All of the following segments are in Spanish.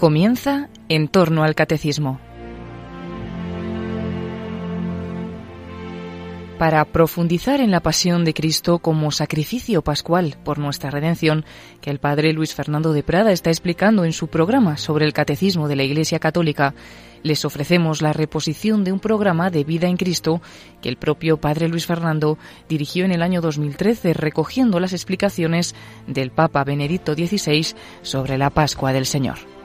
Comienza en torno al catecismo. Para profundizar en la pasión de Cristo como sacrificio pascual por nuestra redención, que el padre Luis Fernando de Prada está explicando en su programa sobre el catecismo de la Iglesia Católica, les ofrecemos la reposición de un programa de vida en Cristo que el propio Padre Luis Fernando dirigió en el año 2013 recogiendo las explicaciones del Papa Benedicto XVI sobre la Pascua del Señor.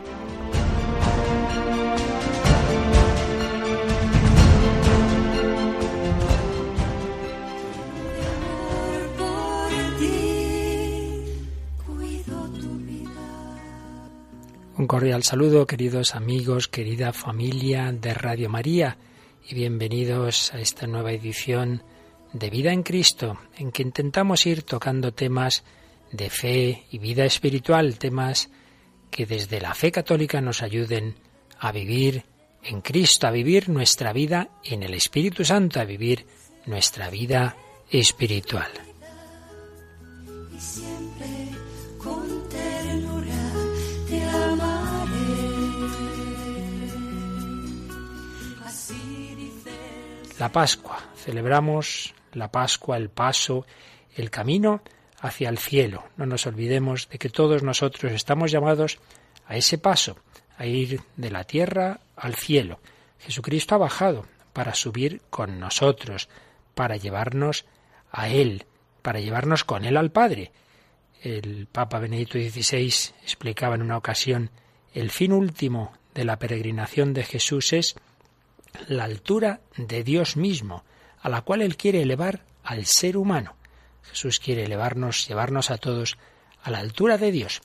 Un cordial saludo, queridos amigos, querida familia de Radio María, y bienvenidos a esta nueva edición de Vida en Cristo, en que intentamos ir tocando temas de fe y vida espiritual, temas que desde la fe católica nos ayuden a vivir en Cristo, a vivir nuestra vida en el Espíritu Santo, a vivir nuestra vida espiritual. La Pascua. Celebramos la Pascua, el paso, el camino hacia el cielo. No nos olvidemos de que todos nosotros estamos llamados a ese paso, a ir de la tierra al cielo. Jesucristo ha bajado para subir con nosotros, para llevarnos a Él, para llevarnos con Él al Padre. El Papa Benedicto XVI explicaba en una ocasión, el fin último de la peregrinación de Jesús es la altura de Dios mismo, a la cual Él quiere elevar al ser humano. Jesús quiere elevarnos, llevarnos a todos a la altura de Dios.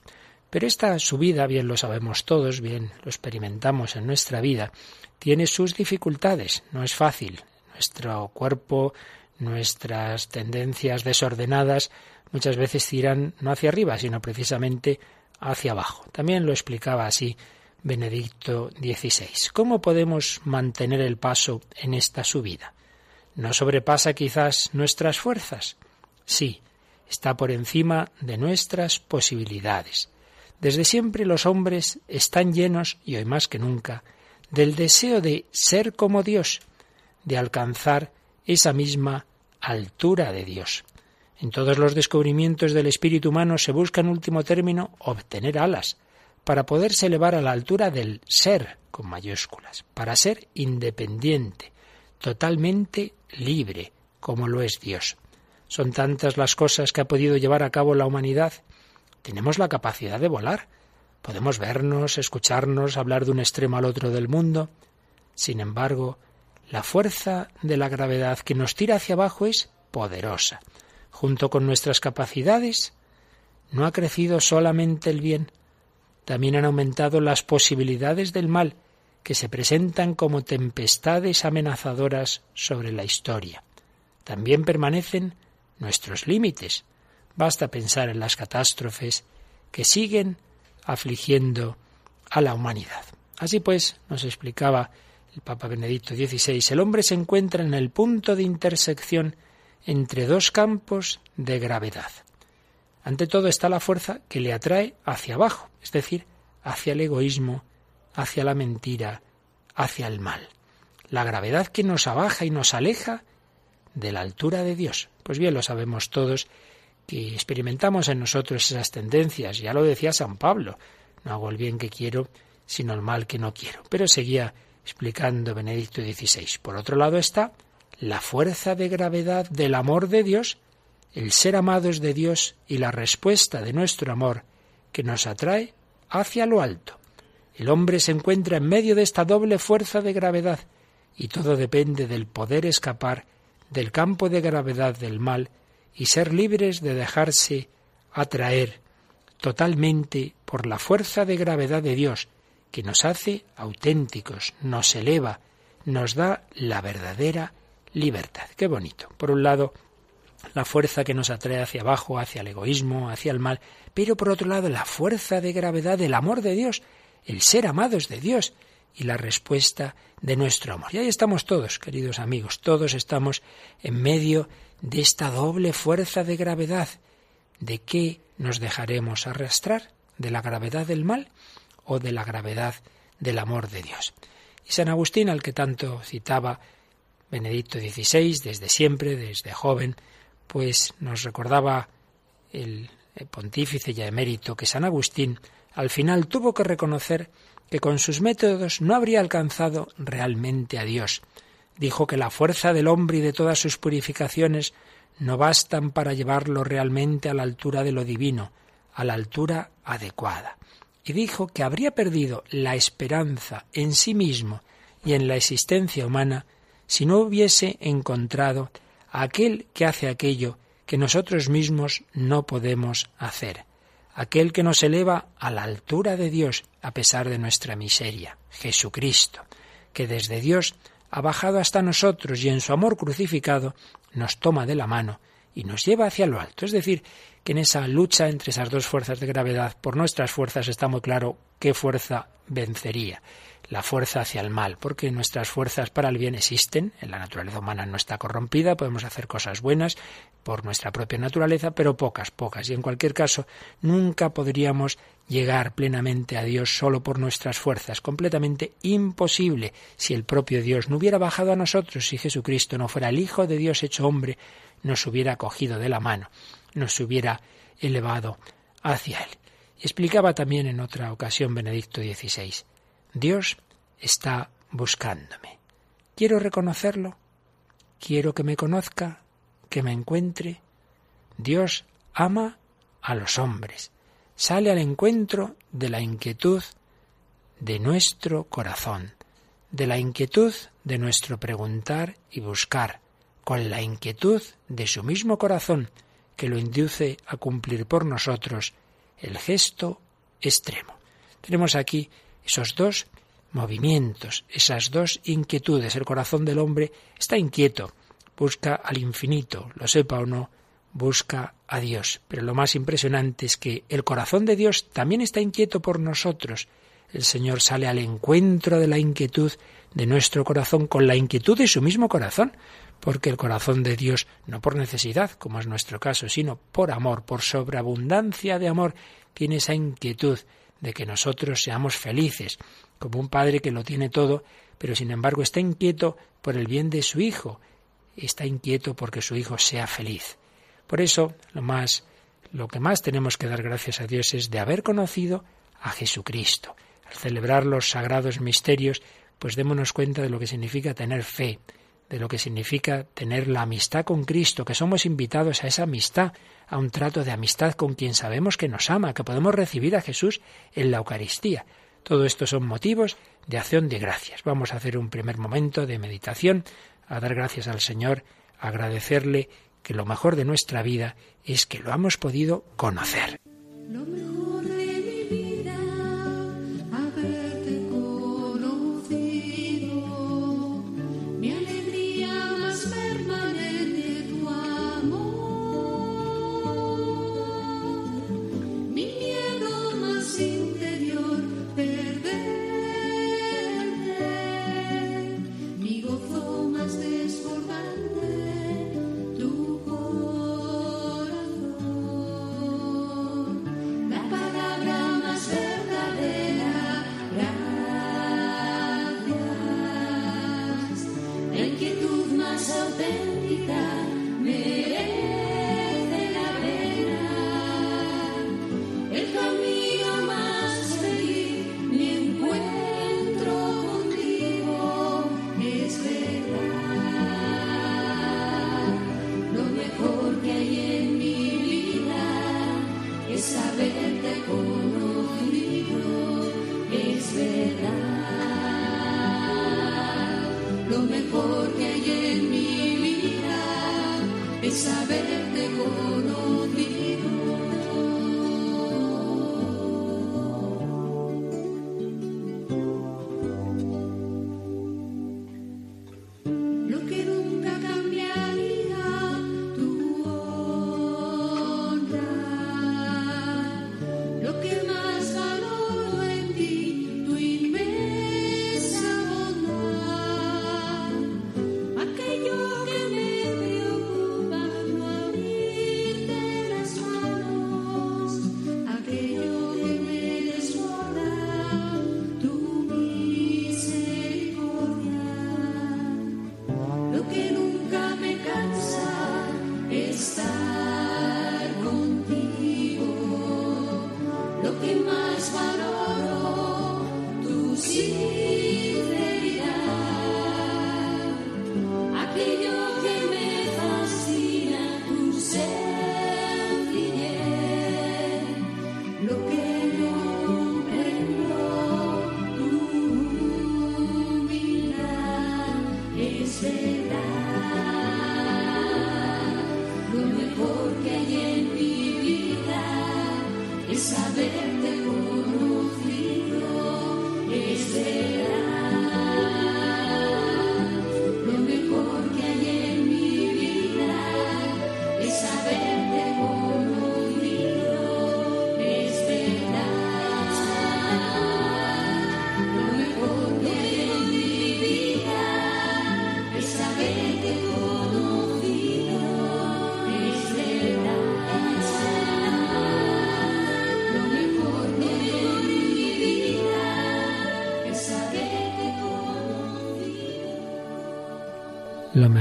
Pero esta subida, bien lo sabemos todos, bien lo experimentamos en nuestra vida, tiene sus dificultades, no es fácil. Nuestro cuerpo, nuestras tendencias desordenadas muchas veces tiran no hacia arriba, sino precisamente hacia abajo. También lo explicaba así Benedicto XVI. ¿Cómo podemos mantener el paso en esta subida? ¿No sobrepasa quizás nuestras fuerzas? Sí, está por encima de nuestras posibilidades. Desde siempre los hombres están llenos, y hoy más que nunca, del deseo de ser como Dios, de alcanzar esa misma altura de Dios. En todos los descubrimientos del espíritu humano se busca en último término obtener alas, para poderse elevar a la altura del ser con mayúsculas, para ser independiente, totalmente libre, como lo es Dios. Son tantas las cosas que ha podido llevar a cabo la humanidad. Tenemos la capacidad de volar. Podemos vernos, escucharnos, hablar de un extremo al otro del mundo. Sin embargo, la fuerza de la gravedad que nos tira hacia abajo es poderosa. Junto con nuestras capacidades, no ha crecido solamente el bien, también han aumentado las posibilidades del mal, que se presentan como tempestades amenazadoras sobre la historia. También permanecen nuestros límites. Basta pensar en las catástrofes que siguen afligiendo a la humanidad. Así pues, nos explicaba el Papa Benedicto XVI, el hombre se encuentra en el punto de intersección entre dos campos de gravedad. Ante todo está la fuerza que le atrae hacia abajo, es decir, hacia el egoísmo, hacia la mentira, hacia el mal. La gravedad que nos abaja y nos aleja de la altura de Dios. Pues bien, lo sabemos todos que experimentamos en nosotros esas tendencias. Ya lo decía San Pablo, no hago el bien que quiero, sino el mal que no quiero. Pero seguía explicando Benedicto XVI. Por otro lado está la fuerza de gravedad del amor de Dios el ser amados de Dios y la respuesta de nuestro amor que nos atrae hacia lo alto. El hombre se encuentra en medio de esta doble fuerza de gravedad y todo depende del poder escapar del campo de gravedad del mal y ser libres de dejarse atraer totalmente por la fuerza de gravedad de Dios, que nos hace auténticos, nos eleva, nos da la verdadera libertad. Qué bonito. Por un lado, la fuerza que nos atrae hacia abajo, hacia el egoísmo, hacia el mal, pero por otro lado la fuerza de gravedad del amor de Dios, el ser amados de Dios y la respuesta de nuestro amor. Y ahí estamos todos, queridos amigos, todos estamos en medio de esta doble fuerza de gravedad. ¿De qué nos dejaremos arrastrar? ¿De la gravedad del mal o de la gravedad del amor de Dios. Y San Agustín, al que tanto citaba Benedicto XVI, desde siempre, desde joven, pues nos recordaba el pontífice ya emérito que San Agustín al final tuvo que reconocer que con sus métodos no habría alcanzado realmente a Dios. Dijo que la fuerza del hombre y de todas sus purificaciones no bastan para llevarlo realmente a la altura de lo divino, a la altura adecuada. Y dijo que habría perdido la esperanza en sí mismo y en la existencia humana si no hubiese encontrado aquel que hace aquello que nosotros mismos no podemos hacer, aquel que nos eleva a la altura de Dios a pesar de nuestra miseria, Jesucristo, que desde Dios ha bajado hasta nosotros y en su amor crucificado nos toma de la mano y nos lleva hacia lo alto. Es decir, que en esa lucha entre esas dos fuerzas de gravedad, por nuestras fuerzas está muy claro qué fuerza vencería la fuerza hacia el mal, porque nuestras fuerzas para el bien existen, en la naturaleza humana no está corrompida, podemos hacer cosas buenas por nuestra propia naturaleza, pero pocas, pocas, y en cualquier caso nunca podríamos llegar plenamente a Dios solo por nuestras fuerzas, completamente imposible si el propio Dios no hubiera bajado a nosotros, si Jesucristo no fuera el Hijo de Dios hecho hombre, nos hubiera cogido de la mano, nos hubiera elevado hacia Él. Explicaba también en otra ocasión Benedicto XVI, Dios está buscándome. Quiero reconocerlo. Quiero que me conozca, que me encuentre. Dios ama a los hombres. Sale al encuentro de la inquietud de nuestro corazón, de la inquietud de nuestro preguntar y buscar, con la inquietud de su mismo corazón que lo induce a cumplir por nosotros el gesto extremo. Tenemos aquí esos dos movimientos, esas dos inquietudes. El corazón del hombre está inquieto, busca al infinito, lo sepa o no, busca a Dios. Pero lo más impresionante es que el corazón de Dios también está inquieto por nosotros. El Señor sale al encuentro de la inquietud de nuestro corazón con la inquietud de su mismo corazón, porque el corazón de Dios, no por necesidad, como es nuestro caso, sino por amor, por sobreabundancia de amor, tiene esa inquietud de que nosotros seamos felices, como un padre que lo tiene todo, pero sin embargo está inquieto por el bien de su hijo, está inquieto porque su hijo sea feliz. Por eso, lo más lo que más tenemos que dar gracias a Dios es de haber conocido a Jesucristo. Al celebrar los sagrados misterios, pues démonos cuenta de lo que significa tener fe, de lo que significa tener la amistad con Cristo, que somos invitados a esa amistad, a un trato de amistad con quien sabemos que nos ama, que podemos recibir a Jesús en la Eucaristía. Todo esto son motivos de acción de gracias. Vamos a hacer un primer momento de meditación, a dar gracias al Señor, a agradecerle que lo mejor de nuestra vida es que lo hemos podido conocer.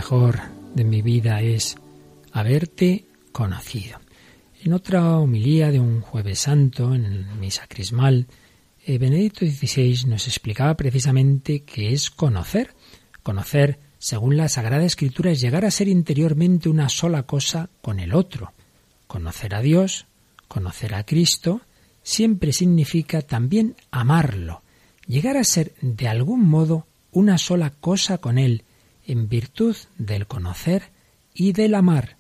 Mejor de mi vida es haberte conocido. En otra homilía de un jueves santo, en misa crismal, eh, Benedicto XVI nos explicaba precisamente que es conocer. Conocer, según la Sagrada Escritura, es llegar a ser interiormente una sola cosa con el otro. Conocer a Dios, conocer a Cristo, siempre significa también amarlo, llegar a ser de algún modo una sola cosa con Él, en virtud del conocer y del amar.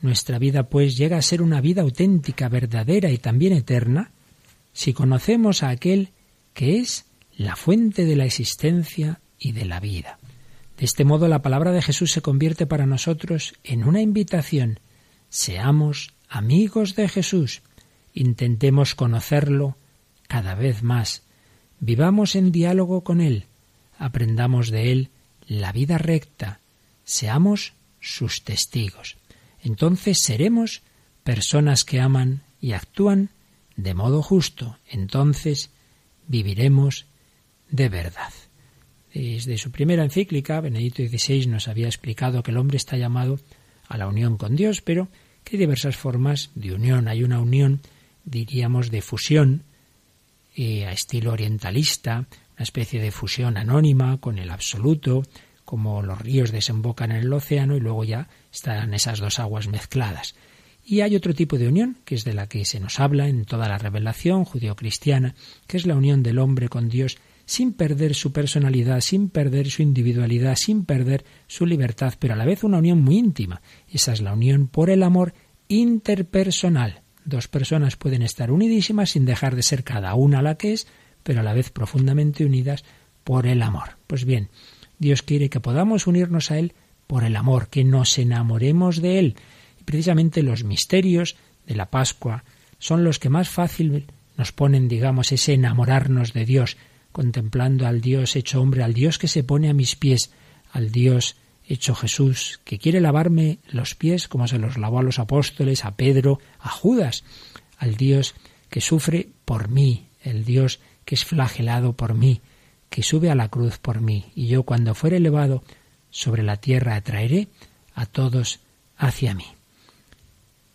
Nuestra vida, pues, llega a ser una vida auténtica, verdadera y también eterna, si conocemos a aquel que es la fuente de la existencia y de la vida. De este modo, la palabra de Jesús se convierte para nosotros en una invitación. Seamos amigos de Jesús, intentemos conocerlo cada vez más, vivamos en diálogo con Él, aprendamos de Él la vida recta, seamos sus testigos. Entonces seremos personas que aman y actúan de modo justo. Entonces viviremos de verdad. Desde su primera encíclica, Benedicto XVI nos había explicado que el hombre está llamado a la unión con Dios, pero que hay diversas formas de unión. Hay una unión, diríamos, de fusión eh, a estilo orientalista, una especie de fusión anónima con el absoluto, como los ríos desembocan en el océano y luego ya están esas dos aguas mezcladas. Y hay otro tipo de unión, que es de la que se nos habla en toda la revelación judío-cristiana, que es la unión del hombre con Dios sin perder su personalidad, sin perder su individualidad, sin perder su libertad, pero a la vez una unión muy íntima. Esa es la unión por el amor interpersonal. Dos personas pueden estar unidísimas sin dejar de ser cada una la que es, pero a la vez profundamente unidas por el amor. Pues bien, Dios quiere que podamos unirnos a Él por el amor, que nos enamoremos de Él. Y precisamente los misterios de la Pascua son los que más fácil nos ponen, digamos, ese enamorarnos de Dios, contemplando al Dios hecho hombre, al Dios que se pone a mis pies, al Dios hecho Jesús, que quiere lavarme los pies como se los lavó a los apóstoles, a Pedro, a Judas, al Dios que sufre por mí, el Dios que es flagelado por mí, que sube a la cruz por mí, y yo cuando fuere elevado sobre la tierra atraeré a todos hacia mí.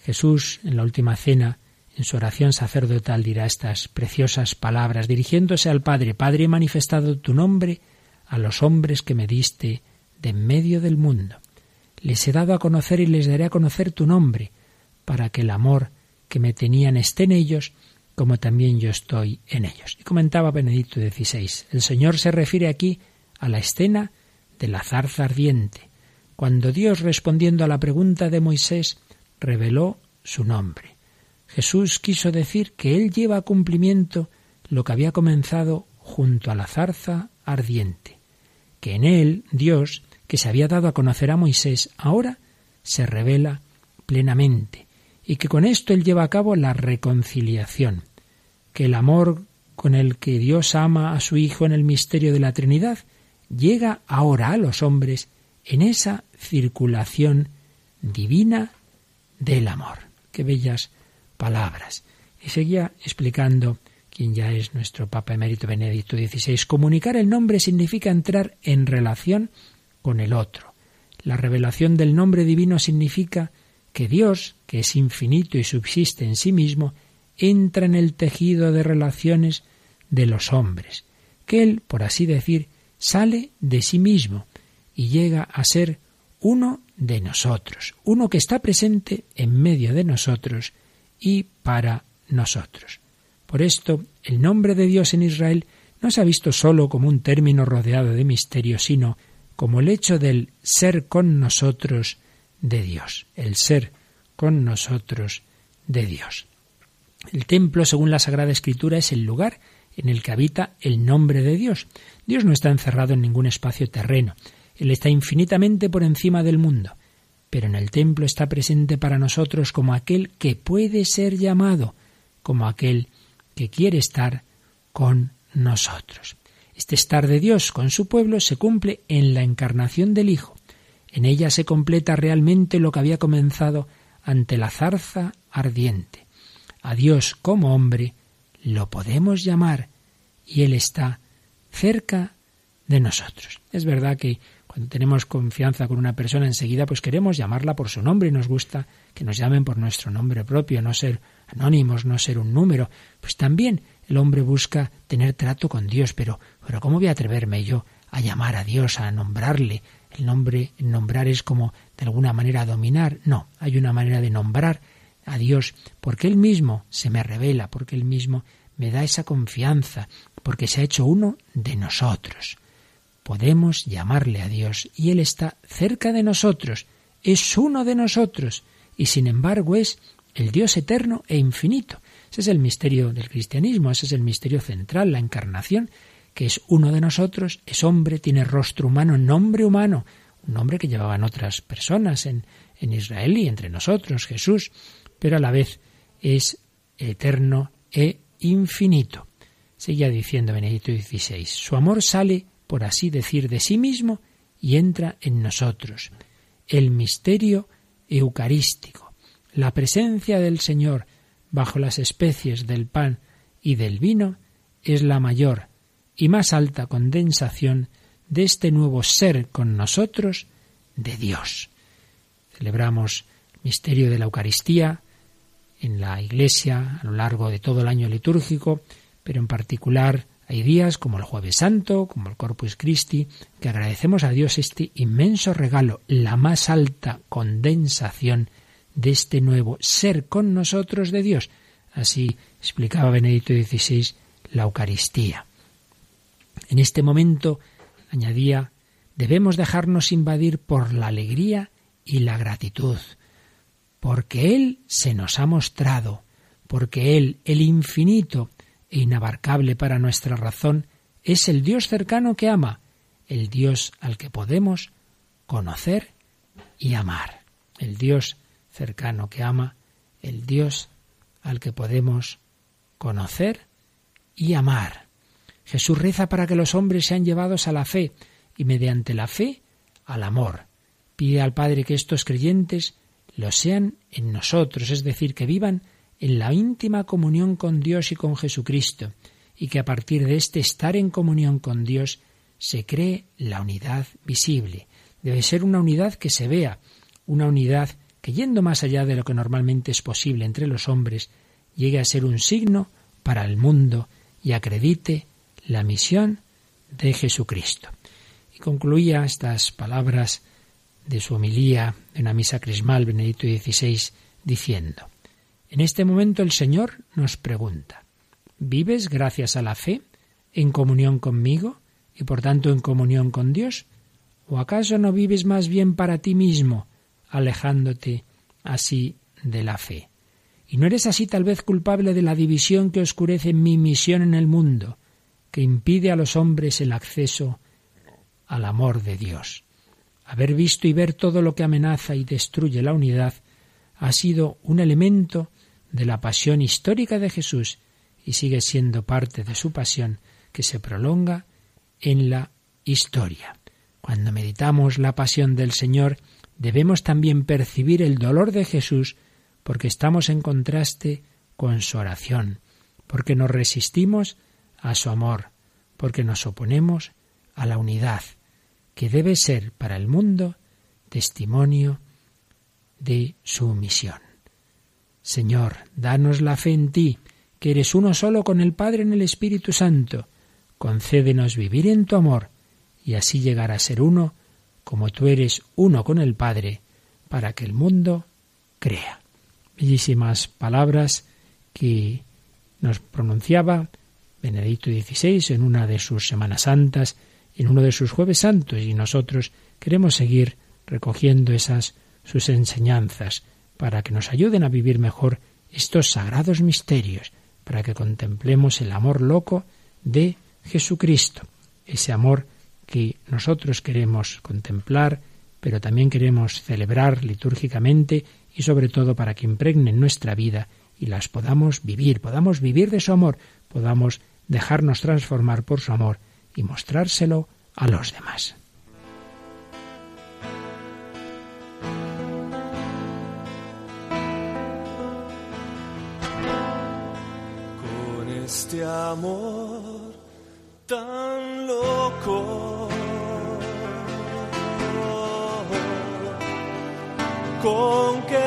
Jesús, en la última cena, en su oración sacerdotal, dirá estas preciosas palabras, dirigiéndose al Padre, Padre, he manifestado tu nombre a los hombres que me diste de en medio del mundo. Les he dado a conocer y les daré a conocer tu nombre, para que el amor que me tenían esté en ellos como también yo estoy en ellos. Y comentaba Benedicto XVI, el Señor se refiere aquí a la escena de la zarza ardiente, cuando Dios, respondiendo a la pregunta de Moisés, reveló su nombre. Jesús quiso decir que Él lleva a cumplimiento lo que había comenzado junto a la zarza ardiente, que en Él, Dios, que se había dado a conocer a Moisés, ahora se revela plenamente, y que con esto Él lleva a cabo la reconciliación, que el amor con el que Dios ama a su Hijo en el misterio de la Trinidad llega ahora a los hombres en esa circulación divina del amor. Qué bellas palabras. Y seguía explicando quien ya es nuestro Papa Emérito Benedicto XVI. Comunicar el nombre significa entrar en relación con el otro. La revelación del nombre divino significa que Dios, que es infinito y subsiste en sí mismo, entra en el tejido de relaciones de los hombres, que Él, por así decir, sale de sí mismo y llega a ser uno de nosotros, uno que está presente en medio de nosotros y para nosotros. Por esto, el nombre de Dios en Israel no se ha visto sólo como un término rodeado de misterio, sino como el hecho del ser con nosotros de Dios, el ser con nosotros de Dios. El templo, según la Sagrada Escritura, es el lugar en el que habita el nombre de Dios. Dios no está encerrado en ningún espacio terreno, Él está infinitamente por encima del mundo, pero en el templo está presente para nosotros como aquel que puede ser llamado, como aquel que quiere estar con nosotros. Este estar de Dios con su pueblo se cumple en la encarnación del Hijo. En ella se completa realmente lo que había comenzado ante la zarza ardiente. A Dios como hombre lo podemos llamar y Él está cerca de nosotros. Es verdad que cuando tenemos confianza con una persona enseguida, pues queremos llamarla por su nombre y nos gusta que nos llamen por nuestro nombre propio, no ser anónimos, no ser un número. Pues también el hombre busca tener trato con Dios, pero, pero ¿cómo voy a atreverme yo a llamar a Dios, a nombrarle? El nombre, nombrar es como de alguna manera dominar. No, hay una manera de nombrar a Dios porque Él mismo se me revela, porque Él mismo me da esa confianza, porque se ha hecho uno de nosotros. Podemos llamarle a Dios y Él está cerca de nosotros, es uno de nosotros y sin embargo es el Dios eterno e infinito. Ese es el misterio del cristianismo, ese es el misterio central, la encarnación, que es uno de nosotros, es hombre, tiene rostro humano, nombre humano, un nombre que llevaban otras personas en, en Israel y entre nosotros, Jesús, pero a la vez es eterno e infinito. Seguía diciendo Benedicto XVI, su amor sale, por así decir, de sí mismo y entra en nosotros. El misterio eucarístico, la presencia del Señor bajo las especies del pan y del vino es la mayor y más alta condensación de este nuevo ser con nosotros de Dios. Celebramos el misterio de la Eucaristía en la Iglesia a lo largo de todo el año litúrgico, pero en particular hay días como el Jueves Santo, como el Corpus Christi, que agradecemos a Dios este inmenso regalo, la más alta condensación de este nuevo ser con nosotros de Dios. Así explicaba Benedicto XVI la Eucaristía. En este momento, añadía, debemos dejarnos invadir por la alegría y la gratitud, porque Él se nos ha mostrado, porque Él, el infinito e inabarcable para nuestra razón, es el Dios cercano que ama, el Dios al que podemos conocer y amar, el Dios cercano que ama, el Dios al que podemos conocer y amar. Jesús reza para que los hombres sean llevados a la fe y mediante la fe al amor. Pide al Padre que estos creyentes lo sean en nosotros, es decir, que vivan en la íntima comunión con Dios y con Jesucristo, y que a partir de este estar en comunión con Dios se cree la unidad visible. Debe ser una unidad que se vea, una unidad que yendo más allá de lo que normalmente es posible entre los hombres, llegue a ser un signo para el mundo y acredite la misión de Jesucristo. Y concluía estas palabras de su homilía de una misa crismal Benedicto XVI diciendo, en este momento el Señor nos pregunta, ¿vives gracias a la fe en comunión conmigo y por tanto en comunión con Dios? ¿O acaso no vives más bien para ti mismo, alejándote así de la fe. ¿Y no eres así tal vez culpable de la división que oscurece mi misión en el mundo, que impide a los hombres el acceso al amor de Dios? Haber visto y ver todo lo que amenaza y destruye la unidad ha sido un elemento de la pasión histórica de Jesús y sigue siendo parte de su pasión que se prolonga en la historia. Cuando meditamos la pasión del Señor, debemos también percibir el dolor de Jesús porque estamos en contraste con su oración, porque nos resistimos a su amor, porque nos oponemos a la unidad, que debe ser para el mundo testimonio de su misión. Señor, danos la fe en ti, que eres uno solo con el Padre en el Espíritu Santo. Concédenos vivir en tu amor y así llegar a ser uno como tú eres uno con el Padre, para que el mundo crea. Bellísimas palabras que nos pronunciaba Benedicto XVI en una de sus Semanas Santas, en uno de sus Jueves Santos, y nosotros queremos seguir recogiendo esas sus enseñanzas para que nos ayuden a vivir mejor estos sagrados misterios, para que contemplemos el amor loco de Jesucristo, ese amor que nosotros queremos contemplar, pero también queremos celebrar litúrgicamente y sobre todo para que impregnen nuestra vida y las podamos vivir, podamos vivir de su amor, podamos dejarnos transformar por su amor y mostrárselo a los demás. Con este amor tan loco. Con que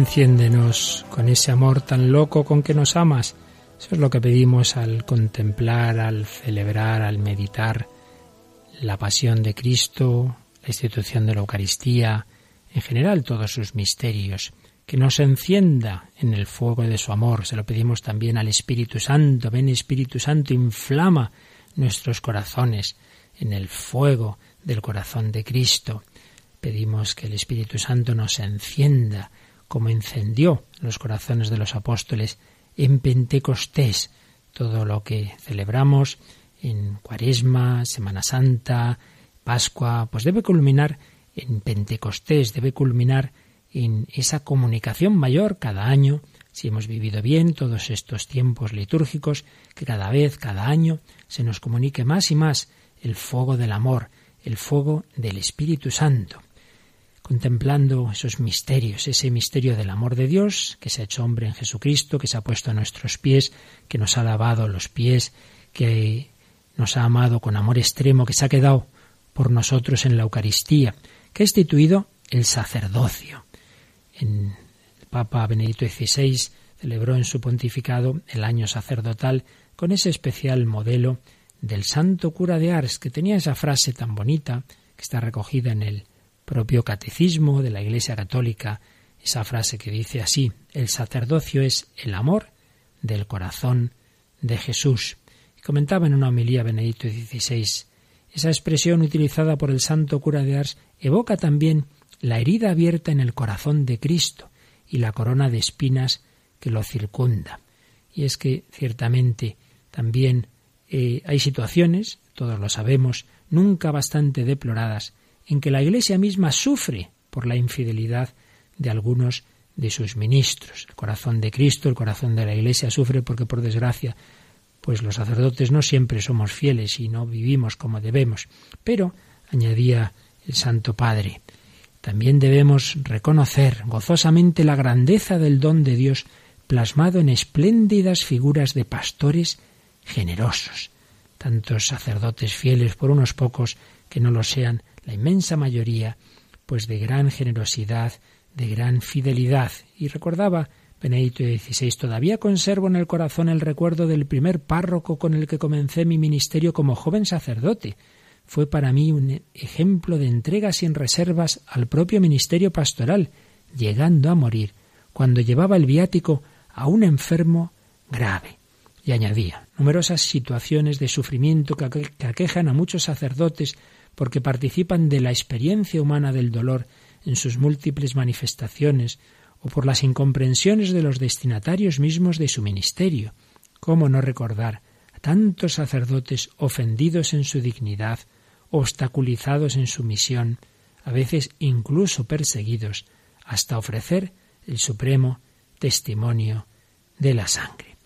Enciéndenos con ese amor tan loco con que nos amas. Eso es lo que pedimos al contemplar, al celebrar, al meditar la pasión de Cristo, la institución de la Eucaristía, en general todos sus misterios, que nos encienda en el fuego de su amor. Se lo pedimos también al Espíritu Santo. Ven Espíritu Santo, inflama nuestros corazones en el fuego del corazón de Cristo. Pedimos que el Espíritu Santo nos encienda como encendió los corazones de los apóstoles en Pentecostés, todo lo que celebramos en Cuaresma, Semana Santa, Pascua, pues debe culminar en Pentecostés, debe culminar en esa comunicación mayor cada año si hemos vivido bien todos estos tiempos litúrgicos, que cada vez, cada año, se nos comunique más y más el fuego del amor, el fuego del Espíritu Santo, contemplando esos misterios, ese misterio del amor de Dios, que se ha hecho hombre en Jesucristo, que se ha puesto a nuestros pies, que nos ha lavado los pies, que nos ha amado con amor extremo, que se ha quedado por nosotros en la Eucaristía, que ha instituido el sacerdocio. El Papa Benedicto XVI celebró en su pontificado el año sacerdotal con ese especial modelo del santo cura de Ars, que tenía esa frase tan bonita que está recogida en el propio catecismo de la Iglesia Católica, esa frase que dice así, el sacerdocio es el amor del corazón de Jesús. Comentaba en una homilía Benedicto XVI, esa expresión utilizada por el santo cura de Ars evoca también la herida abierta en el corazón de Cristo y la corona de espinas que lo circunda. Y es que ciertamente también eh, hay situaciones, todos lo sabemos, nunca bastante deploradas, en que la Iglesia misma sufre por la infidelidad de algunos de sus ministros. El corazón de Cristo, el corazón de la Iglesia sufre porque, por desgracia, pues los sacerdotes no siempre somos fieles y no vivimos como debemos. Pero, añadía el Santo Padre, también debemos reconocer gozosamente la grandeza del don de Dios plasmado en espléndidas figuras de pastores generosos, tantos sacerdotes fieles por unos pocos que no lo sean, la inmensa mayoría, pues de gran generosidad, de gran fidelidad. Y recordaba Benedicto XVI, todavía conservo en el corazón el recuerdo del primer párroco con el que comencé mi ministerio como joven sacerdote. Fue para mí un ejemplo de entrega sin reservas al propio ministerio pastoral, llegando a morir cuando llevaba el viático a un enfermo grave. Y añadía, numerosas situaciones de sufrimiento que aquejan a muchos sacerdotes porque participan de la experiencia humana del dolor en sus múltiples manifestaciones, o por las incomprensiones de los destinatarios mismos de su ministerio. ¿Cómo no recordar a tantos sacerdotes ofendidos en su dignidad, obstaculizados en su misión, a veces incluso perseguidos, hasta ofrecer el supremo testimonio de la sangre?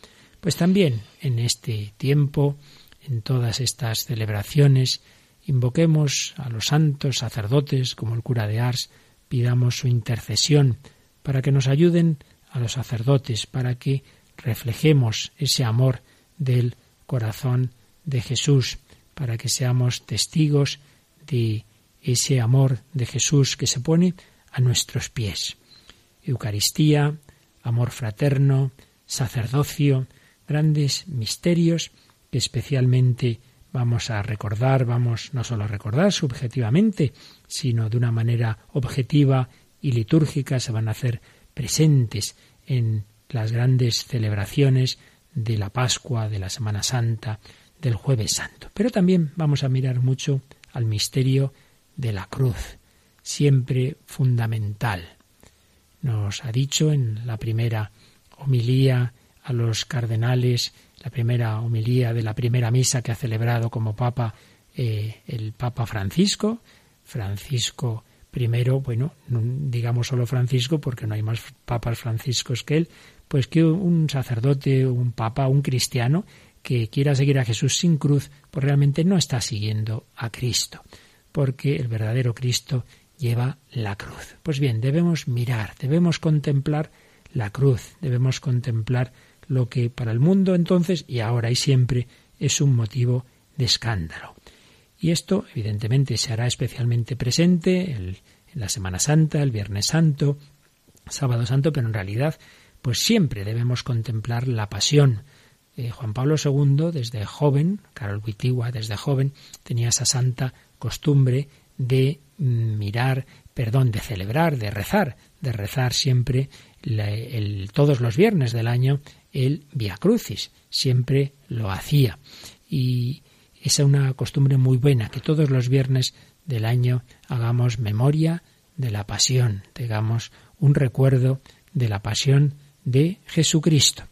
Pues también en este tiempo, en todas estas celebraciones, invoquemos a los santos sacerdotes como el cura de Ars, pidamos su intercesión para que nos ayuden a los sacerdotes, para que reflejemos ese amor del corazón de Jesús, para que seamos testigos de ese amor de Jesús que se pone a nuestros pies. Eucaristía, amor fraterno, sacerdocio, grandes misterios que especialmente vamos a recordar, vamos no solo a recordar subjetivamente, sino de una manera objetiva y litúrgica, se van a hacer presentes en las grandes celebraciones de la Pascua, de la Semana Santa, del Jueves Santo. Pero también vamos a mirar mucho al misterio de la cruz, siempre fundamental. Nos ha dicho en la primera homilía a los cardenales, la primera homilía de la primera misa que ha celebrado como Papa eh, el Papa Francisco, Francisco I, bueno, digamos solo Francisco porque no hay más papas franciscos que él, pues que un sacerdote, un papa, un cristiano que quiera seguir a Jesús sin cruz, pues realmente no está siguiendo a Cristo, porque el verdadero Cristo lleva la cruz. Pues bien, debemos mirar, debemos contemplar la cruz, debemos contemplar lo que para el mundo entonces y ahora y siempre es un motivo de escándalo. Y esto, evidentemente, se hará especialmente presente en la Semana Santa, el Viernes Santo, Sábado Santo, pero en realidad, pues siempre debemos contemplar la pasión. Eh, Juan Pablo II, desde joven, Carol Wittigua, desde joven, tenía esa santa costumbre de mirar, perdón, de celebrar, de rezar, de rezar siempre todos los viernes del año el Via Crucis. Siempre lo hacía. Y es una costumbre muy buena, que todos los viernes del año hagamos memoria de la pasión, tengamos un recuerdo de la pasión de Jesucristo.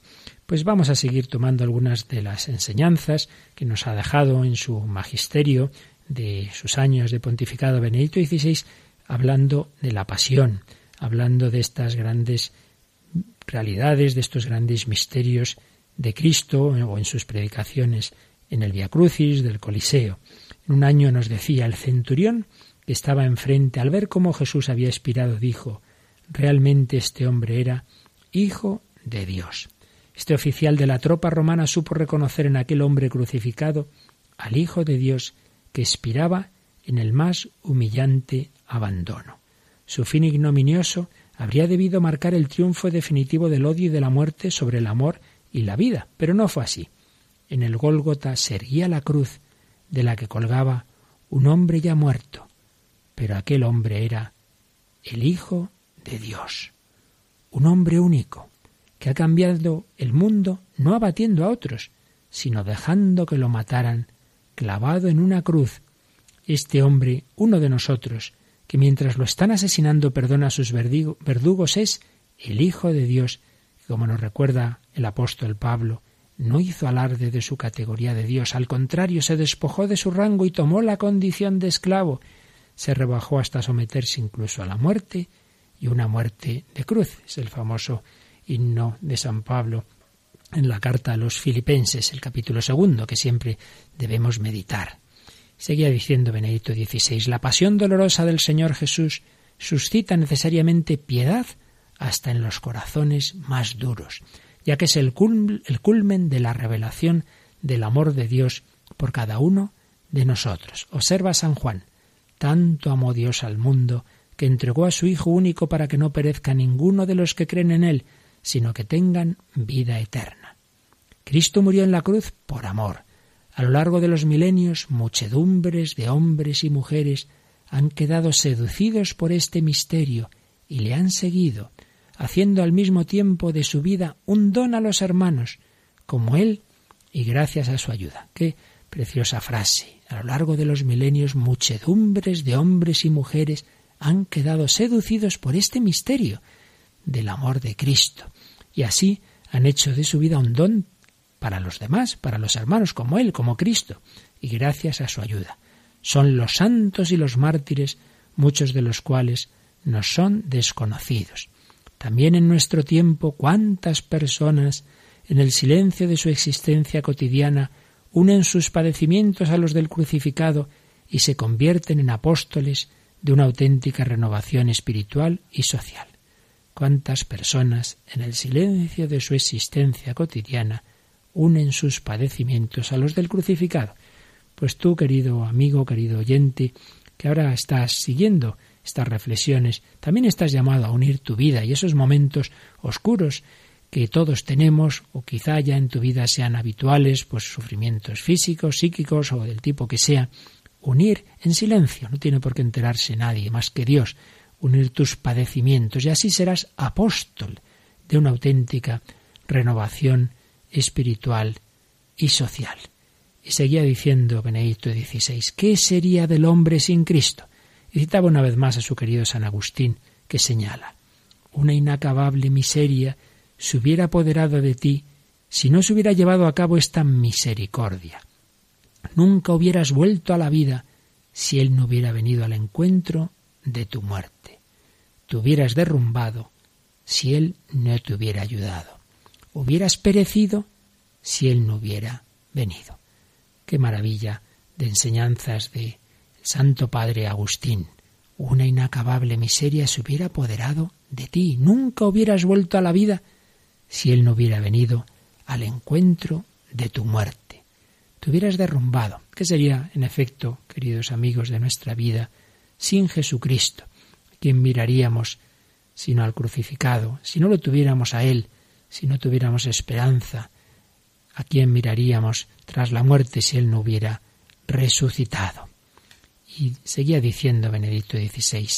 Pues vamos a seguir tomando algunas de las enseñanzas que nos ha dejado en su magisterio de sus años de pontificado Benedicto XVI, hablando de la pasión, hablando de estas grandes realidades, de estos grandes misterios de Cristo o en sus predicaciones en el Via Crucis del Coliseo. En un año nos decía el centurión que estaba enfrente, al ver cómo Jesús había expirado, dijo, realmente este hombre era hijo de Dios. Este oficial de la tropa romana supo reconocer en aquel hombre crucificado al Hijo de Dios que expiraba en el más humillante abandono. Su fin ignominioso habría debido marcar el triunfo definitivo del odio y de la muerte sobre el amor y la vida, pero no fue así. En el Gólgota se erguía la cruz de la que colgaba un hombre ya muerto, pero aquel hombre era el Hijo de Dios, un hombre único, que ha cambiado el mundo no abatiendo a otros, sino dejando que lo mataran clavado en una cruz. Este hombre, uno de nosotros, que mientras lo están asesinando perdona a sus verdugos, es el Hijo de Dios, que como nos recuerda el apóstol Pablo, no hizo alarde de su categoría de Dios, al contrario, se despojó de su rango y tomó la condición de esclavo, se rebajó hasta someterse incluso a la muerte y una muerte de cruz. Es el famoso himno de San Pablo en la carta a los filipenses, el capítulo segundo, que siempre debemos meditar. Seguía diciendo Benedicto XVI, la pasión dolorosa del Señor Jesús suscita necesariamente piedad hasta en los corazones más duros, ya que es el, el culmen de la revelación del amor de Dios por cada uno de nosotros. Observa San Juan, tanto amó Dios al mundo que entregó a su Hijo único para que no perezca ninguno de los que creen en Él, sino que tengan vida eterna. Cristo murió en la cruz por amor. A lo largo de los milenios, muchedumbres de hombres y mujeres han quedado seducidos por este misterio y le han seguido, haciendo al mismo tiempo de su vida un don a los hermanos, como Él, y gracias a su ayuda. Qué preciosa frase. A lo largo de los milenios, muchedumbres de hombres y mujeres han quedado seducidos por este misterio del amor de Cristo, y así han hecho de su vida un don para los demás, para los hermanos como Él, como Cristo, y gracias a su ayuda. Son los santos y los mártires, muchos de los cuales nos son desconocidos. También en nuestro tiempo, cuántas personas, en el silencio de su existencia cotidiana, unen sus padecimientos a los del crucificado y se convierten en apóstoles de una auténtica renovación espiritual y social. Cuántas personas, en el silencio de su existencia cotidiana, unen sus padecimientos a los del crucificado. Pues tú, querido amigo, querido oyente, que ahora estás siguiendo estas reflexiones, también estás llamado a unir tu vida y esos momentos oscuros que todos tenemos, o quizá ya en tu vida sean habituales, pues sufrimientos físicos, psíquicos o del tipo que sea, unir en silencio, no tiene por qué enterarse nadie más que Dios, unir tus padecimientos y así serás apóstol de una auténtica renovación espiritual y social. Y seguía diciendo Benedicto XVI, ¿qué sería del hombre sin Cristo? Y citaba una vez más a su querido San Agustín, que señala, una inacabable miseria se hubiera apoderado de ti si no se hubiera llevado a cabo esta misericordia. Nunca hubieras vuelto a la vida si Él no hubiera venido al encuentro de tu muerte. Te hubieras derrumbado si Él no te hubiera ayudado. Hubieras perecido si Él no hubiera venido. Qué maravilla de enseñanzas de Santo Padre Agustín. Una inacabable miseria se hubiera apoderado de ti. Nunca hubieras vuelto a la vida si Él no hubiera venido al encuentro de tu muerte. Te hubieras derrumbado. ¿Qué sería, en efecto, queridos amigos de nuestra vida, sin Jesucristo? quién miraríamos sino al crucificado? Si no lo tuviéramos a Él, si no tuviéramos esperanza, ¿a quién miraríamos tras la muerte si Él no hubiera resucitado? Y seguía diciendo Benedicto XVI,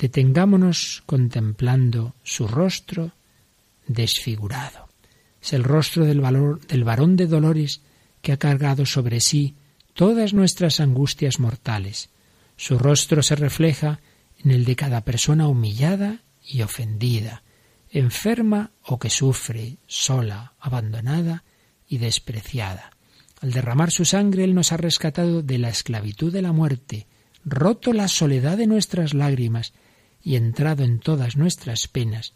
detengámonos contemplando su rostro desfigurado. Es el rostro del, valor, del varón de dolores que ha cargado sobre sí todas nuestras angustias mortales. Su rostro se refleja en el de cada persona humillada y ofendida, enferma o que sufre, sola, abandonada y despreciada. Al derramar su sangre, Él nos ha rescatado de la esclavitud de la muerte, roto la soledad de nuestras lágrimas y entrado en todas nuestras penas,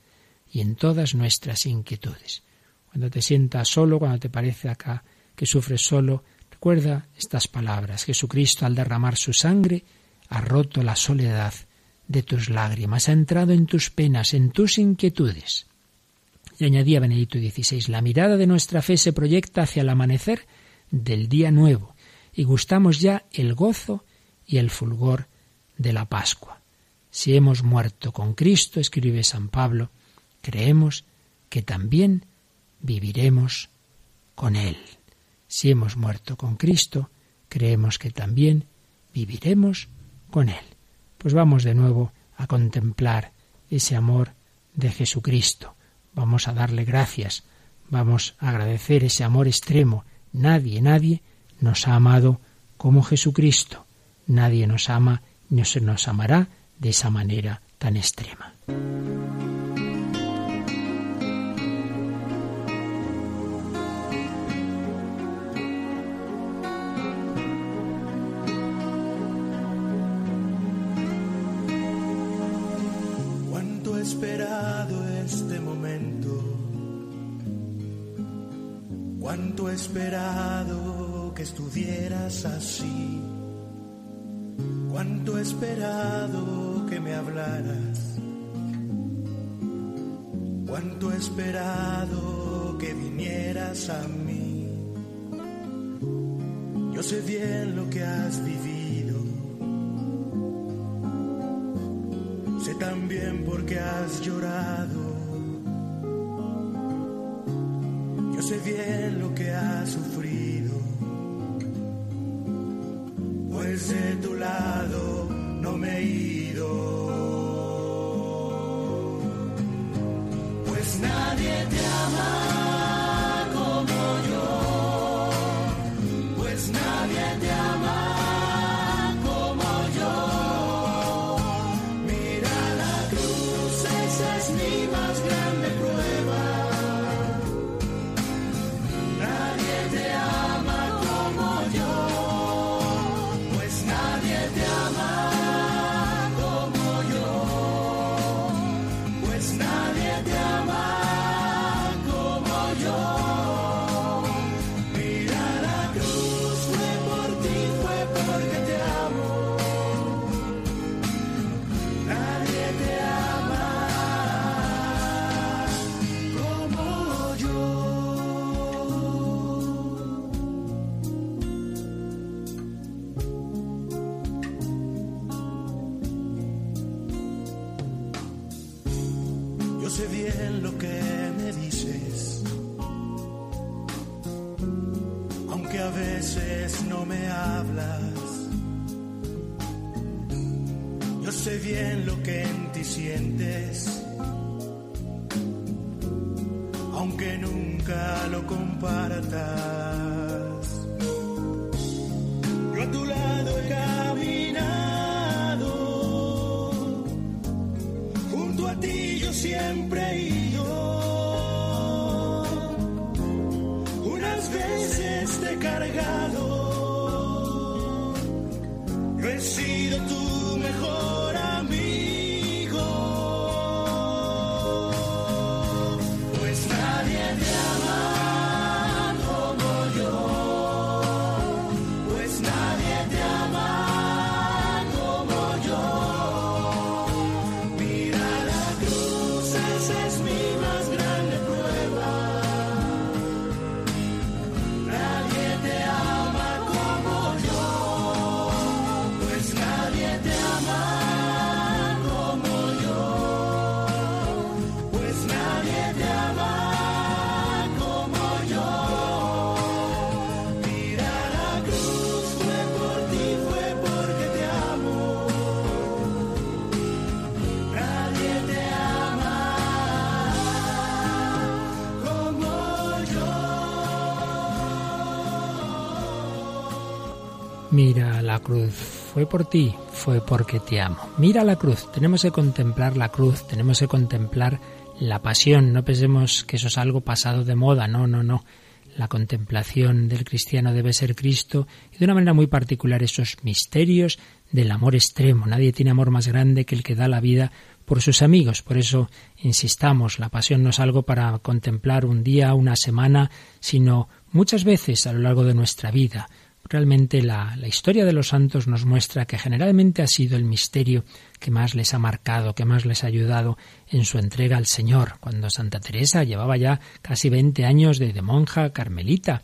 y en todas nuestras inquietudes. Cuando te sientas solo, cuando te parece acá que sufres solo, recuerda estas palabras. Jesucristo al derramar su sangre ha roto la soledad de tus lágrimas, ha entrado en tus penas, en tus inquietudes. Y añadía Benedicto XVI, la mirada de nuestra fe se proyecta hacia el amanecer del día nuevo y gustamos ya el gozo y el fulgor de la Pascua. Si hemos muerto con Cristo, escribe San Pablo, creemos que también viviremos con Él. Si hemos muerto con Cristo, creemos que también viviremos con Él. Pues vamos de nuevo a contemplar ese amor de Jesucristo. Vamos a darle gracias, vamos a agradecer ese amor extremo. Nadie, nadie nos ha amado como Jesucristo. Nadie nos ama ni se nos amará de esa manera tan extrema. Esperado que estuvieras así, cuánto he esperado que me hablaras, cuánto he esperado que vinieras a mí. Yo sé bien lo que has vivido. Sé también por qué has llorado. Sé bien lo que has sufrido. Pues de tu lado no me he Mira la cruz, fue por ti, fue porque te amo. Mira la cruz, tenemos que contemplar la cruz, tenemos que contemplar la pasión, no pensemos que eso es algo pasado de moda, no, no, no. La contemplación del cristiano debe ser Cristo y de una manera muy particular esos misterios del amor extremo. Nadie tiene amor más grande que el que da la vida por sus amigos. Por eso insistamos, la pasión no es algo para contemplar un día, una semana, sino muchas veces a lo largo de nuestra vida. Realmente la, la, historia de los santos nos muestra que generalmente ha sido el misterio que más les ha marcado, que más les ha ayudado en su entrega al Señor. Cuando Santa Teresa llevaba ya casi 20 años de, de monja carmelita,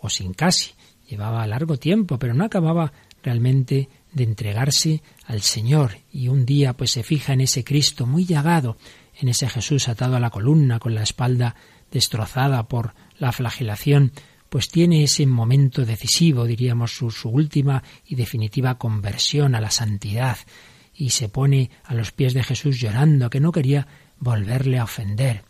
o sin casi, llevaba largo tiempo, pero no acababa realmente de entregarse al Señor y un día pues se fija en ese Cristo muy llagado, en ese Jesús atado a la columna con la espalda destrozada por la flagelación, pues tiene ese momento decisivo, diríamos, su, última y definitiva conversión a la santidad, y se pone a los pies de Jesús llorando, que no quería volverle a ofender.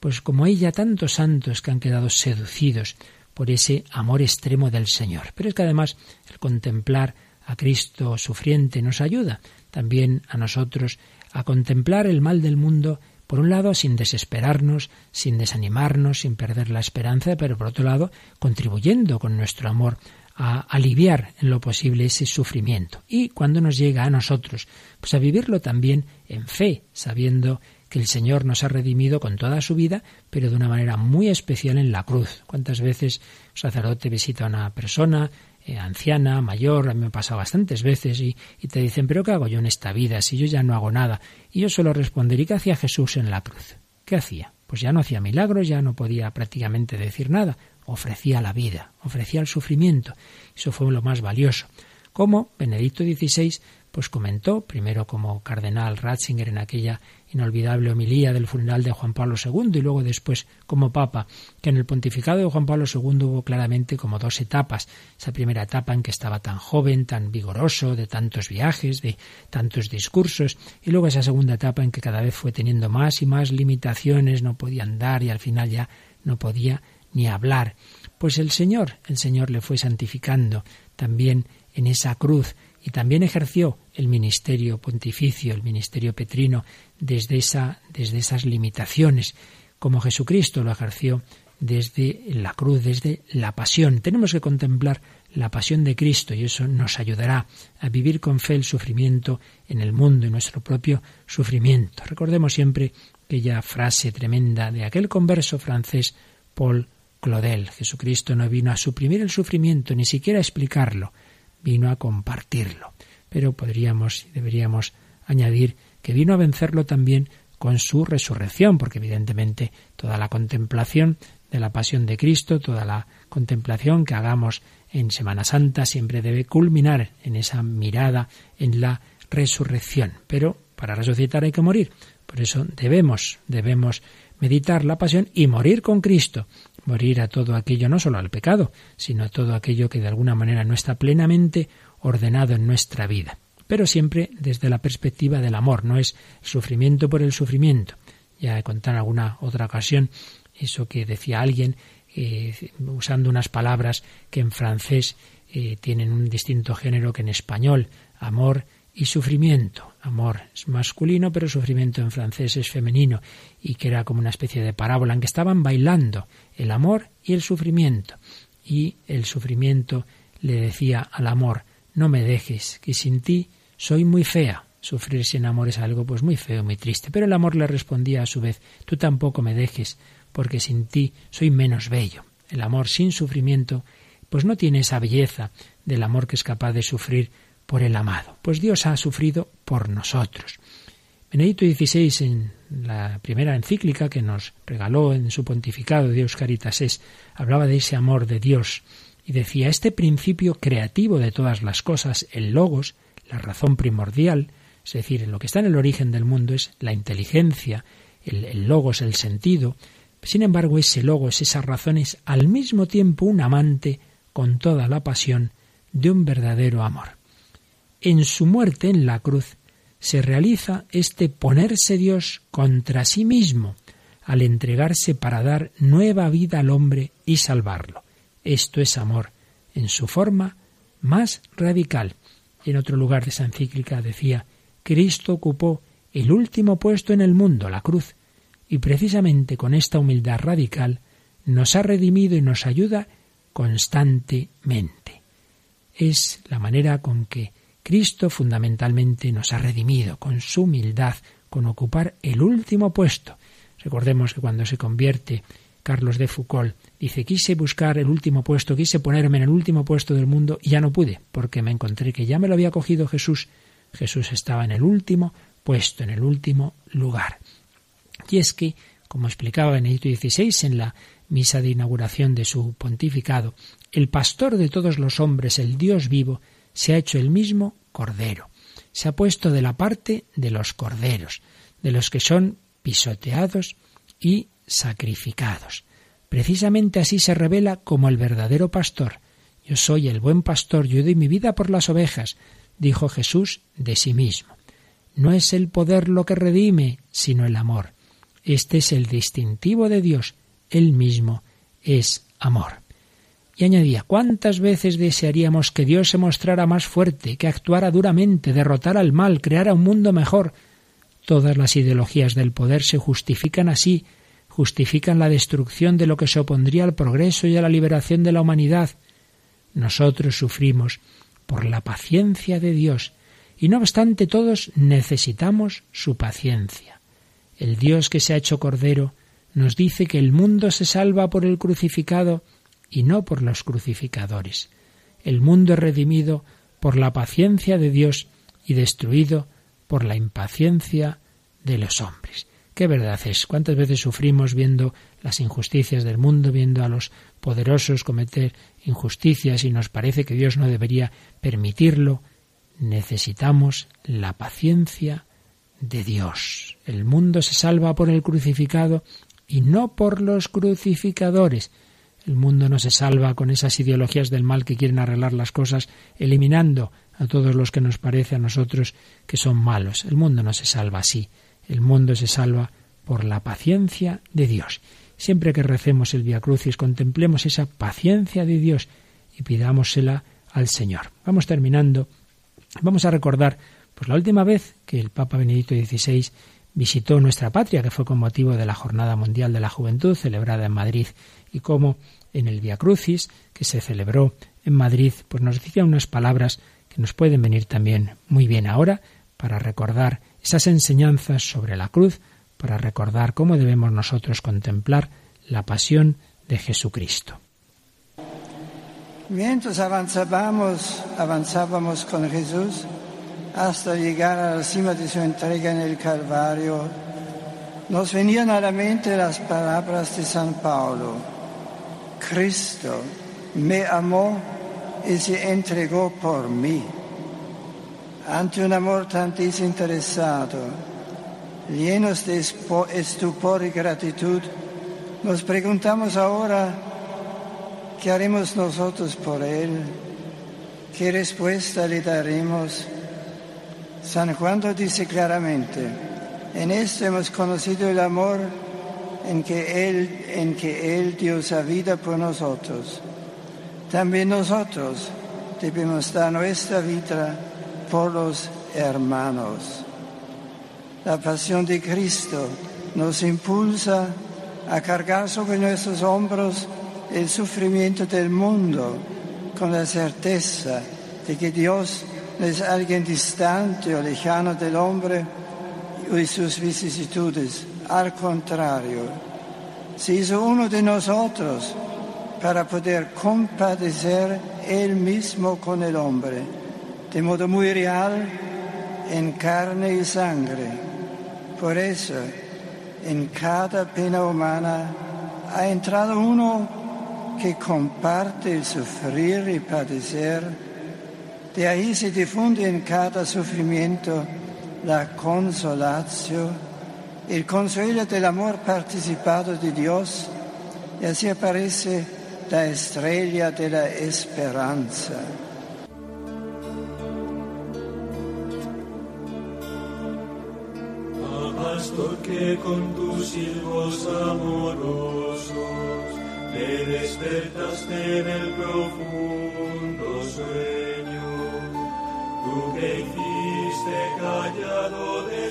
Pues como ella, tantos santos que han quedado seducidos por ese amor extremo del Señor. Pero es que además el contemplar a Cristo sufriente nos ayuda también a nosotros a contemplar el mal del mundo, por un lado, sin desesperarnos, sin desanimarnos, sin perder la esperanza, pero por otro lado, contribuyendo con nuestro amor a aliviar en lo posible ese sufrimiento. Y cuando nos llega a nosotros, pues a vivirlo también en fe, sabiendo que el Señor nos ha redimido con toda su vida, pero de una manera muy especial en la cruz. ¿Cuántas veces un sacerdote visita a una persona eh, anciana, mayor, a mí me ha pasado bastantes veces, y, y, te dicen, pero ¿qué hago yo en esta vida si yo ya no hago nada? Y yo suelo responder, ¿y qué hacía Jesús en la cruz? ¿Qué hacía? Pues ya no hacía milagros, ya no podía prácticamente decir nada, ofrecía la vida, ofrecía el sufrimiento. Eso fue lo más valioso. Como Benedicto XVI pues comentó, primero como cardenal Ratzinger en aquella inolvidable homilía del funeral de Juan Pablo II y luego después como papa, que en el pontificado de Juan Pablo II hubo claramente como dos etapas. Esa primera etapa en que estaba tan joven, tan vigoroso, de tantos viajes, de tantos discursos, y luego esa segunda etapa en que cada vez fue teniendo más y más limitaciones, no podía andar y al final ya no podía ni hablar. Pues el Señor, el Señor le fue santificando también en esa cruz y también ejerció el ministerio pontificio, el ministerio petrino, desde, esa, desde esas limitaciones, como Jesucristo lo ejerció desde la cruz, desde la pasión. Tenemos que contemplar la pasión de Cristo y eso nos ayudará a vivir con fe el sufrimiento en el mundo y nuestro propio sufrimiento. Recordemos siempre aquella frase tremenda de aquel converso francés Paul Claudel. Jesucristo no vino a suprimir el sufrimiento, ni siquiera a explicarlo, vino a compartirlo. Pero podríamos y deberíamos añadir que vino a vencerlo también con su resurrección, porque evidentemente toda la contemplación de la pasión de Cristo, toda la contemplación que hagamos en Semana Santa siempre debe culminar en esa mirada en la resurrección. Pero para resucitar hay que morir. Por eso debemos, debemos meditar la pasión y morir con Cristo, morir a todo aquello, no solo al pecado, sino a todo aquello que de alguna manera no está plenamente ordenado en nuestra vida. Pero siempre desde la perspectiva del amor, no es sufrimiento por el sufrimiento. Ya he contado en alguna otra ocasión eso que decía alguien, eh, usando unas palabras que en francés eh, tienen un distinto género que en español, amor y sufrimiento. Amor es masculino, pero sufrimiento en francés es femenino, y que era como una especie de parábola en que estaban bailando el amor y el sufrimiento. Y el sufrimiento le decía al amor, no me dejes, que sin ti soy muy fea. Sufrir sin amor es algo pues muy feo, muy triste. Pero el amor le respondía a su vez, tú tampoco me dejes, porque sin ti soy menos bello. El amor sin sufrimiento pues no tiene esa belleza del amor que es capaz de sufrir por el amado. Pues Dios ha sufrido por nosotros. Benedicto XVI, en la primera encíclica que nos regaló en su pontificado Dios Caritas es, hablaba de ese amor de Dios y decía, este principio creativo de todas las cosas, el logos, la razón primordial, es decir, lo que está en el origen del mundo es la inteligencia, el, el logos, el sentido. Sin embargo, ese logos, esa razón es al mismo tiempo un amante con toda la pasión de un verdadero amor en su muerte en la cruz se realiza este ponerse Dios contra sí mismo al entregarse para dar nueva vida al hombre y salvarlo. Esto es amor en su forma más radical. En otro lugar de esa encíclica decía, Cristo ocupó el último puesto en el mundo, la cruz, y precisamente con esta humildad radical nos ha redimido y nos ayuda constantemente. Es la manera con que Cristo fundamentalmente nos ha redimido con su humildad, con ocupar el último puesto. Recordemos que cuando se convierte Carlos de Foucault dice quise buscar el último puesto, quise ponerme en el último puesto del mundo y ya no pude, porque me encontré que ya me lo había cogido Jesús. Jesús estaba en el último puesto, en el último lugar. Y es que, como explicaba Benedicto XVI en la misa de inauguración de su pontificado, el pastor de todos los hombres, el Dios vivo, se ha hecho el mismo cordero. Se ha puesto de la parte de los corderos, de los que son pisoteados y sacrificados. Precisamente así se revela como el verdadero pastor. Yo soy el buen pastor, yo doy mi vida por las ovejas, dijo Jesús de sí mismo. No es el poder lo que redime, sino el amor. Este es el distintivo de Dios. Él mismo es amor. Y añadía, ¿cuántas veces desearíamos que Dios se mostrara más fuerte, que actuara duramente, derrotara al mal, creara un mundo mejor? Todas las ideologías del poder se justifican así, justifican la destrucción de lo que se opondría al progreso y a la liberación de la humanidad. Nosotros sufrimos por la paciencia de Dios, y no obstante todos necesitamos su paciencia. El Dios que se ha hecho Cordero nos dice que el mundo se salva por el crucificado y no por los crucificadores. El mundo es redimido por la paciencia de Dios y destruido por la impaciencia de los hombres. Qué verdad es. ¿Cuántas veces sufrimos viendo las injusticias del mundo, viendo a los poderosos cometer injusticias y nos parece que Dios no debería permitirlo? Necesitamos la paciencia de Dios. El mundo se salva por el crucificado y no por los crucificadores. El mundo no se salva con esas ideologías del mal que quieren arreglar las cosas, eliminando a todos los que nos parece a nosotros que son malos. El mundo no se salva así. El mundo se salva por la paciencia de Dios. Siempre que recemos el Via Crucis, contemplemos esa paciencia de Dios y pidámosela al Señor. Vamos terminando. Vamos a recordar pues la última vez que el Papa Benedicto XVI visitó nuestra patria, que fue con motivo de la Jornada Mundial de la Juventud celebrada en Madrid, y cómo en el Via Crucis, que se celebró en Madrid, pues nos decía unas palabras que nos pueden venir también muy bien ahora para recordar esas enseñanzas sobre la cruz para recordar cómo debemos nosotros contemplar la pasión de Jesucristo. Mientras avanzábamos, avanzábamos con Jesús hasta llegar a la cima de su entrega en el Calvario, nos venían a la mente las palabras de San Pablo. Cristo me amó y se entregó por mí. Ante un amor tan desinteresado, llenos de estupor y gratitud, nos preguntamos ahora, ¿qué haremos nosotros por Él? ¿Qué respuesta le daremos? San Juan dice claramente, en esto hemos conocido el amor en que Él, en que Él dio su vida por nosotros. También nosotros debemos dar nuestra vida por los hermanos. La pasión de Cristo nos impulsa a cargar sobre nuestros hombros el sufrimiento del mundo con la certeza de que Dios es alguien distante o lejano del hombre y sus vicisitudes. Al contrario, se hizo uno de nosotros para poder compadecer él mismo con el hombre de modo muy real en carne y sangre. Por eso, en cada pena humana ha entrado uno que comparte el sufrir y padecer. De ahí se difunde en cada sufrimiento la consolación, el consuelo del amor participado de Dios, y así aparece la estrella de la esperanza. que con tus silbos amorosos me despertaste en el profundo sueño. Que hiciste callado de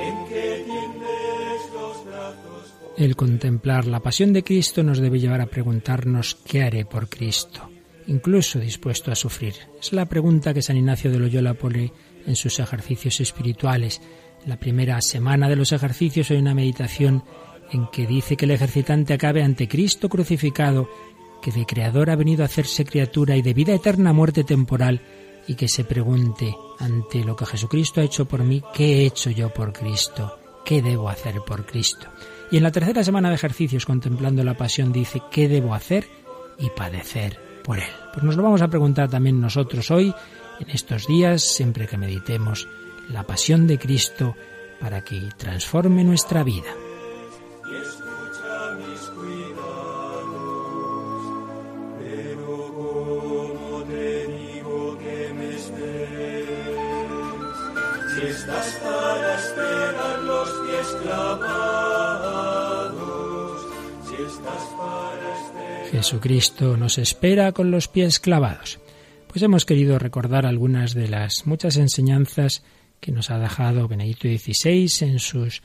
en que tiendes los brazos. El contemplar la pasión de Cristo nos debe llevar a preguntarnos ¿qué haré por Cristo? incluso dispuesto a sufrir? Es la pregunta que San Ignacio de Loyola pone en sus ejercicios espirituales. En la primera semana de los ejercicios hay una meditación en que dice que el ejercitante acabe ante Cristo crucificado, que de Creador ha venido a hacerse criatura y de vida eterna muerte temporal, y que se pregunte ante lo que Jesucristo ha hecho por mí, ¿qué he hecho yo por Cristo? ¿Qué debo hacer por Cristo? Y en la tercera semana de ejercicios, contemplando la pasión, dice, ¿qué debo hacer y padecer por Él? Pues nos lo vamos a preguntar también nosotros hoy, en estos días, siempre que meditemos la pasión de Cristo, para que transforme nuestra vida. Jesucristo nos espera con los pies clavados. Pues hemos querido recordar algunas de las muchas enseñanzas que nos ha dejado Benedicto XVI en sus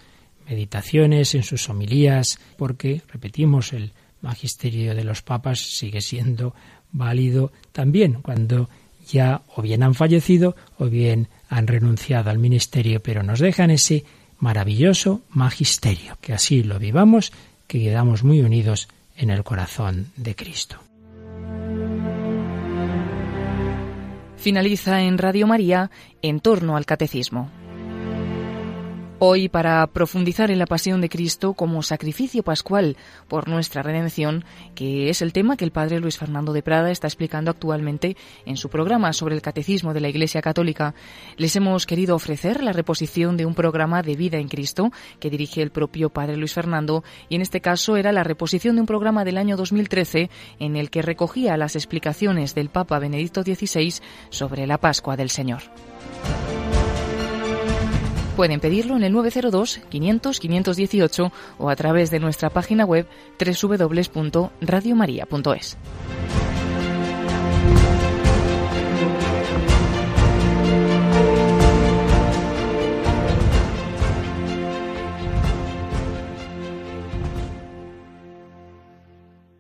meditaciones, en sus homilías, porque, repetimos, el magisterio de los papas sigue siendo válido también cuando ya o bien han fallecido o bien han renunciado al ministerio, pero nos dejan ese maravilloso magisterio, que así lo vivamos, que quedamos muy unidos en el corazón de Cristo. Finaliza en Radio María en torno al catecismo. Hoy, para profundizar en la pasión de Cristo como sacrificio pascual por nuestra redención, que es el tema que el padre Luis Fernando de Prada está explicando actualmente en su programa sobre el catecismo de la Iglesia Católica, les hemos querido ofrecer la reposición de un programa de vida en Cristo que dirige el propio padre Luis Fernando, y en este caso era la reposición de un programa del año 2013 en el que recogía las explicaciones del Papa Benedicto XVI sobre la Pascua del Señor. Pueden pedirlo en el 902 500 518 o a través de nuestra página web www.radiomaria.es.